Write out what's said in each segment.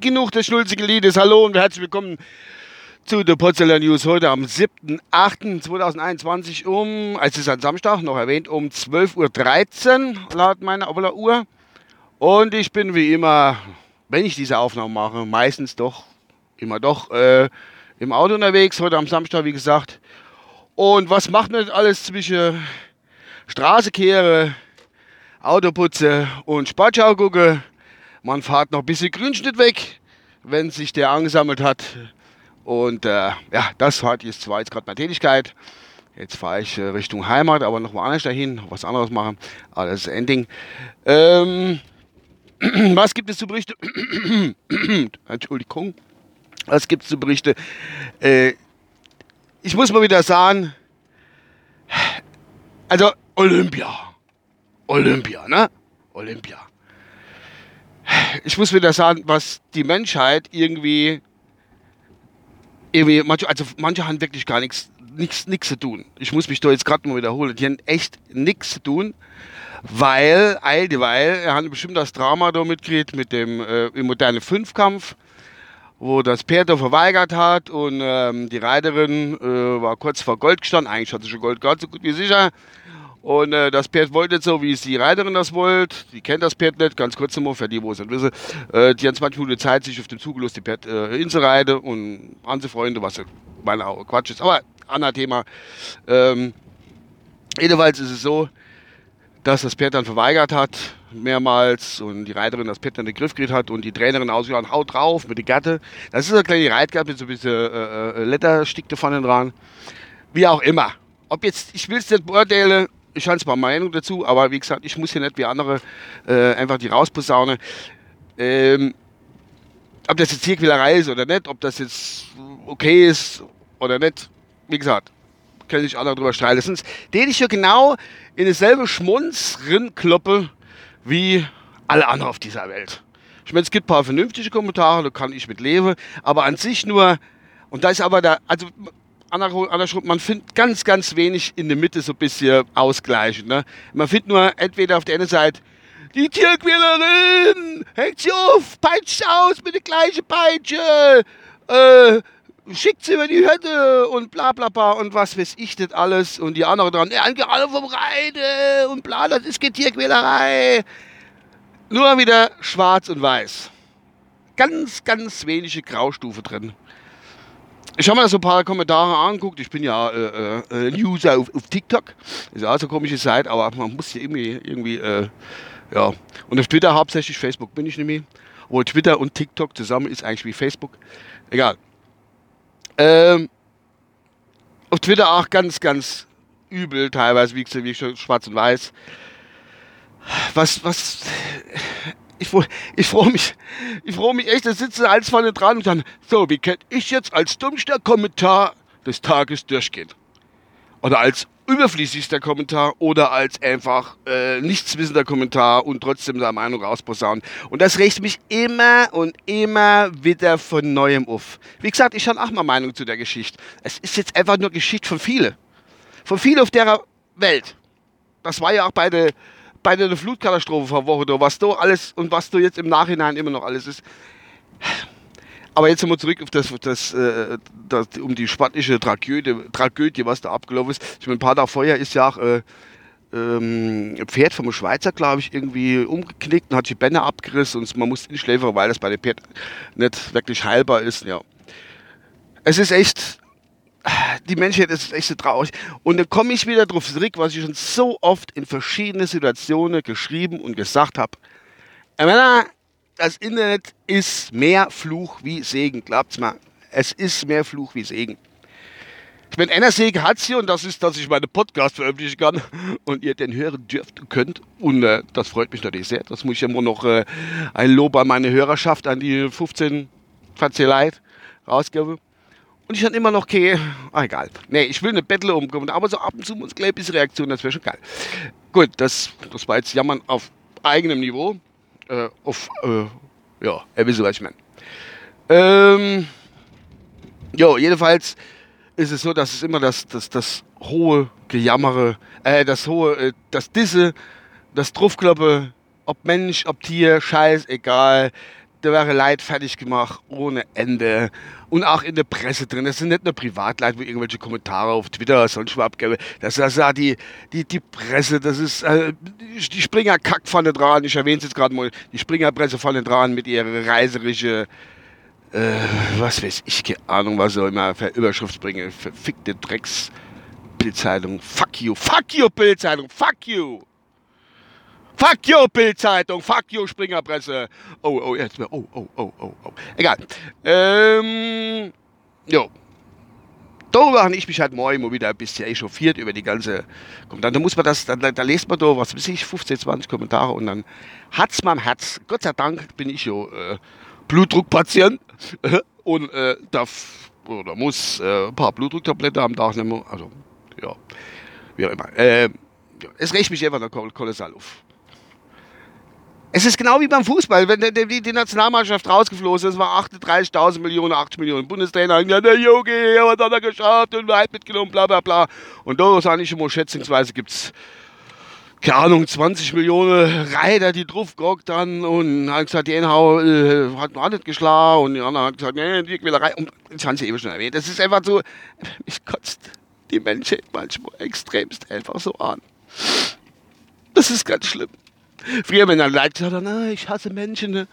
Genug des schnulzigen Liedes. Hallo und herzlich willkommen zu der Potsdamer News heute am 7.8.2021 um, es ist ein Samstag, noch erwähnt, um 12.13 Uhr laut meiner Uhr. Und ich bin wie immer, wenn ich diese Aufnahme mache, meistens doch, immer doch, äh, im Auto unterwegs, heute am Samstag, wie gesagt. Und was macht man alles zwischen Straße kehre, Autoputze und Sportschau gucke? Man fährt noch ein bisschen Grünschnitt weg, wenn sich der angesammelt hat. Und äh, ja, das war jetzt zwar jetzt gerade meine Tätigkeit. Jetzt fahre ich äh, Richtung Heimat, aber noch woanders dahin, noch was anderes machen. Aber das ist Ending. Ähm, was gibt es zu berichten? Entschuldigung. Was gibt es zu berichten? Äh, ich muss mal wieder sagen, also Olympia. Olympia, ne? Olympia ich muss wieder sagen, was die Menschheit irgendwie, irgendwie manche, also manche haben wirklich gar nichts, nichts, nichts zu tun. Ich muss mich da jetzt gerade mal wiederholen. Die haben echt nichts zu tun, weil, all dieweil, er hat bestimmt das Drama da mitgekriegt mit dem äh, modernen Fünfkampf, wo das Pferd da verweigert hat und ähm, die Reiterin äh, war kurz vor Gold gestanden. Eigentlich hat sie schon Gold gehabt, so gut wie sicher. Und äh, das Pferd wollte nicht so, wie es die Reiterin das wollte. Die kennt das Pferd nicht, ganz kurz nochmal, für die, wo es nicht wissen. Äh, die haben 20 Minuten Zeit, sich auf dem Zug die Pferd äh, hinzureiten und anzufreunde, was meine Augen Quatsch ist. Aber anderes Thema. Ähm, jedenfalls ist es so, dass das Pferd dann verweigert hat, mehrmals, und die Reiterin das Pferd dann in den Griff gekriegt hat und die Trainerin ausgehauen, haut drauf mit der Gatte. Das ist eine kleine Reitgatte mit so ein bisschen äh, äh, Letterstickte vorne dran. Wie auch immer. Ob jetzt, ich will es nicht beurteilen, ich habe zwar Meinung dazu, aber wie gesagt, ich muss hier nicht wie andere äh, einfach die rausposaunen. Ähm, ob das jetzt Tierquälerei ist oder nicht, ob das jetzt okay ist oder nicht, wie gesagt, können sich alle darüber streiten. Sonst den ich ja genau in dasselbe Schmunz kloppe wie alle anderen auf dieser Welt. Ich meine, es gibt ein paar vernünftige Kommentare, da kann ich mit leben, aber an sich nur, und da ist aber da, also andersrum, man findet ganz, ganz wenig in der Mitte so ein bisschen ausgleichen. Ne? Man findet nur entweder auf der einen Seite die Tierquälerin, hängt sie auf, peitscht aus mit der gleichen Peitsche, äh, schickt sie über die Hütte und bla bla bla und was weiß ich das alles und die anderen dran, ja, alle vom Reide und bla, das ist keine Tierquälerei. Nur wieder schwarz und weiß. Ganz, ganz wenige Graustufe drin. Ich habe mir so ein paar Kommentare angeguckt. Ich bin ja äh, äh, User auf, auf, TikTok. Ist auch so eine komische Seite, aber man muss ja irgendwie, irgendwie äh, ja. Und auf Twitter hauptsächlich Facebook bin ich nämlich. Obwohl Twitter und TikTok zusammen ist eigentlich wie Facebook. Egal. Ähm, auf Twitter auch ganz, ganz übel, teilweise wie, wie schwarz und weiß. Was, was, ich, ich freue mich, ich freue mich echt, da sitzen alles vorne dran und dann, so, wie könnte ich jetzt als dummster Kommentar des Tages durchgehen? Oder als überfließigster Kommentar oder als einfach äh, nichtswissender Kommentar und trotzdem seine Meinung rausposaunen. Und das regt mich immer und immer wieder von neuem auf. Wie gesagt, ich habe auch mal Meinung zu der Geschichte. Es ist jetzt einfach nur Geschichte von vielen. Von vielen auf der Welt. Das war ja auch bei der bei der Flutkatastrophe vor Woche, was da alles und was da jetzt im Nachhinein immer noch alles ist. Aber jetzt nochmal zurück auf das, das, äh, das, um die spanische Tragödie, Tragödie, was da abgelaufen ist. Ich meine, ein paar Tage vorher ist ja auch äh, ähm, ein Pferd vom Schweizer, glaube ich, irgendwie umgeknickt und hat die Beine abgerissen und man musste in Schläfer, weil das bei dem Pferd nicht wirklich heilbar ist. Ja. Es ist echt die Menschheit ist echt so traurig. Und dann komme ich wieder drauf zurück, was ich schon so oft in verschiedenen Situationen geschrieben und gesagt habe. Das Internet ist mehr Fluch wie Segen, glaubt's mal. Es ist mehr Fluch wie Segen. Ich meine, einer Segen hat sie und das ist, dass ich meine Podcast veröffentlichen kann und ihr den hören dürft und könnt. Und äh, das freut mich natürlich sehr. Das muss ich immer noch äh, ein Lob an meine Hörerschaft, an die 15 Verzähleit rausgeben. Und ich dann immer noch, okay, ah, egal. Nee, ich will eine Battle umkommen, aber so ab und zu muss gleich ein Reaktion, das wäre schon geil. Gut, das, das war jetzt Jammern auf eigenem Niveau. Äh, auf, äh, ja, er wisst, was ich meine. Ähm, jo, jedenfalls ist es so, dass es immer das, das, das hohe Gejammere, äh, das hohe, äh, das Disse, das Druffkloppe, ob Mensch, ob Tier, Scheiß, egal da wäre Leid fertig gemacht ohne Ende. Und auch in der Presse drin. Das sind nicht nur Privatleute, wo irgendwelche Kommentare auf Twitter oder sonst was abgeben. Das ist ja die, die, die Presse, das ist äh, die Springer kackt vorne dran. Ich erwähne es jetzt gerade mal. Die Springerpresse vorne dran mit ihrer reiserische, äh, was weiß ich, keine Ahnung, was soll immer für Überschrift bringen. Verfickte Drecks. Bildzeitung. Fuck you. Fuck you, Bildzeitung. Fuck you. Fuck you, Bildzeitung. Fuck you, Springerpresse. Oh, oh, jetzt. Oh, oh, oh, oh, oh. Egal. Ähm, jo. Darüber habe ich mich halt morgen mal wieder ein bisschen echauffiert über die ganze. Dann, dann muss man das, dann, da liest man da, was weiß ich, 15, 20 Kommentare und dann hat's mein Herz. Gott sei Dank bin ich ja äh, Blutdruckpatient und äh, darf oder muss äh, ein paar Blutdrucktabletten am Tag nehmen. Also, ja, wie auch immer. Äh, es regt mich einfach noch kolossal auf. Es ist genau wie beim Fußball, wenn die, die Nationalmannschaft rausgeflogen ist, war 38.000 Millionen, 8 Millionen Bundestrainer, ja, der Yogi, was hat er geschafft und weit mitgenommen, bla bla bla. Und da sage ich immer, schätzungsweise gibt es, keine Ahnung, 20 Millionen Reiter, die drauf gehockt dann und hat gesagt, die Enhau äh, hat noch nicht geschlagen und die anderen hat gesagt, nee, die will. Und das haben sie eben schon erwähnt. Das ist einfach so, mich kotzt die Menschen manchmal extremst einfach so an. Das ist ganz schlimm. Früher, wenn dann Leute gesagt haben, ich hasse Menschen. Ne?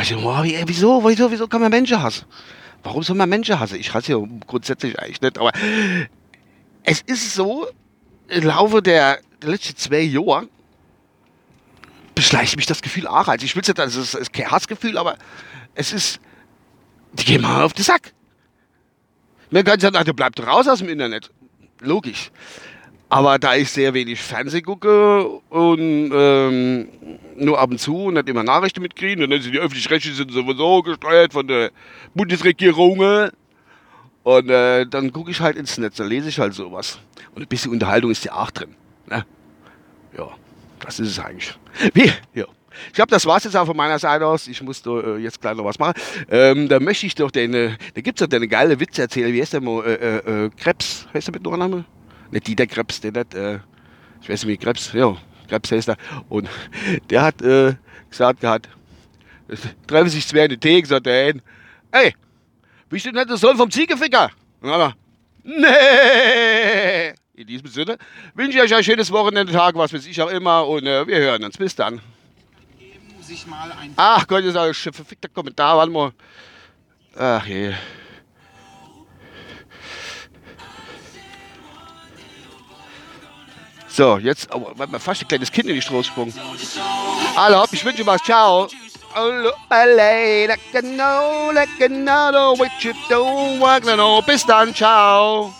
Ich so, wow, wieso, wieso, wieso kann man Menschen hassen? Warum soll man Menschen hassen? Ich hasse ja grundsätzlich eigentlich nicht, aber es ist so, im Laufe der, letzten zwei Jahre beschleicht mich das Gefühl auch. Also ich will es nicht, also es ist kein Hassgefühl, aber es ist, die gehen mal auf den Sack. Mir kann sagen, du bleibst raus aus dem Internet. Logisch. Aber da ich sehr wenig Fernsehen gucke und ähm, nur ab und zu und nicht immer Nachrichten mitkriege, dann sind die öffentlich-rechtlichen sowieso gesteuert von der Bundesregierung. Und äh, dann gucke ich halt ins Netz, dann lese ich halt sowas. Und ein bisschen Unterhaltung ist ja auch drin. Ne? Ja, das ist es eigentlich. Wie? Ja. Ich glaube, das war es jetzt auch von meiner Seite aus. Ich muss äh, jetzt gleich noch was machen. Ähm, da möchte ich doch den, äh, da gibt es doch eine geile Witze erzählen. Wie heißt der mal? Äh, äh, äh Krebs, heißt der mit Nachnamen? Nicht Dieter Krebs, der nicht, äh, ich weiß nicht wie Krebs, ja, Krebs heißt er. Und der hat äh, gesagt gehabt, treffen sich zwei in den Tee, gesagt der ein, ey, bist du nicht der Sohn vom Ziegeficker? Und dann nee. In diesem Sinne wünsche ich euch ein schönes Wochenende, Tag, was weiß ich auch immer und äh, wir hören uns. Bis dann. Ach Gott, das ist ein verfickter Kommentar, warte mal. Ach je. So, jetzt, oh, warte mal, fast ein kleines Kind in die Straße gesprungen. Hallo, ich wünsche was. Ciao. Bis dann, ciao.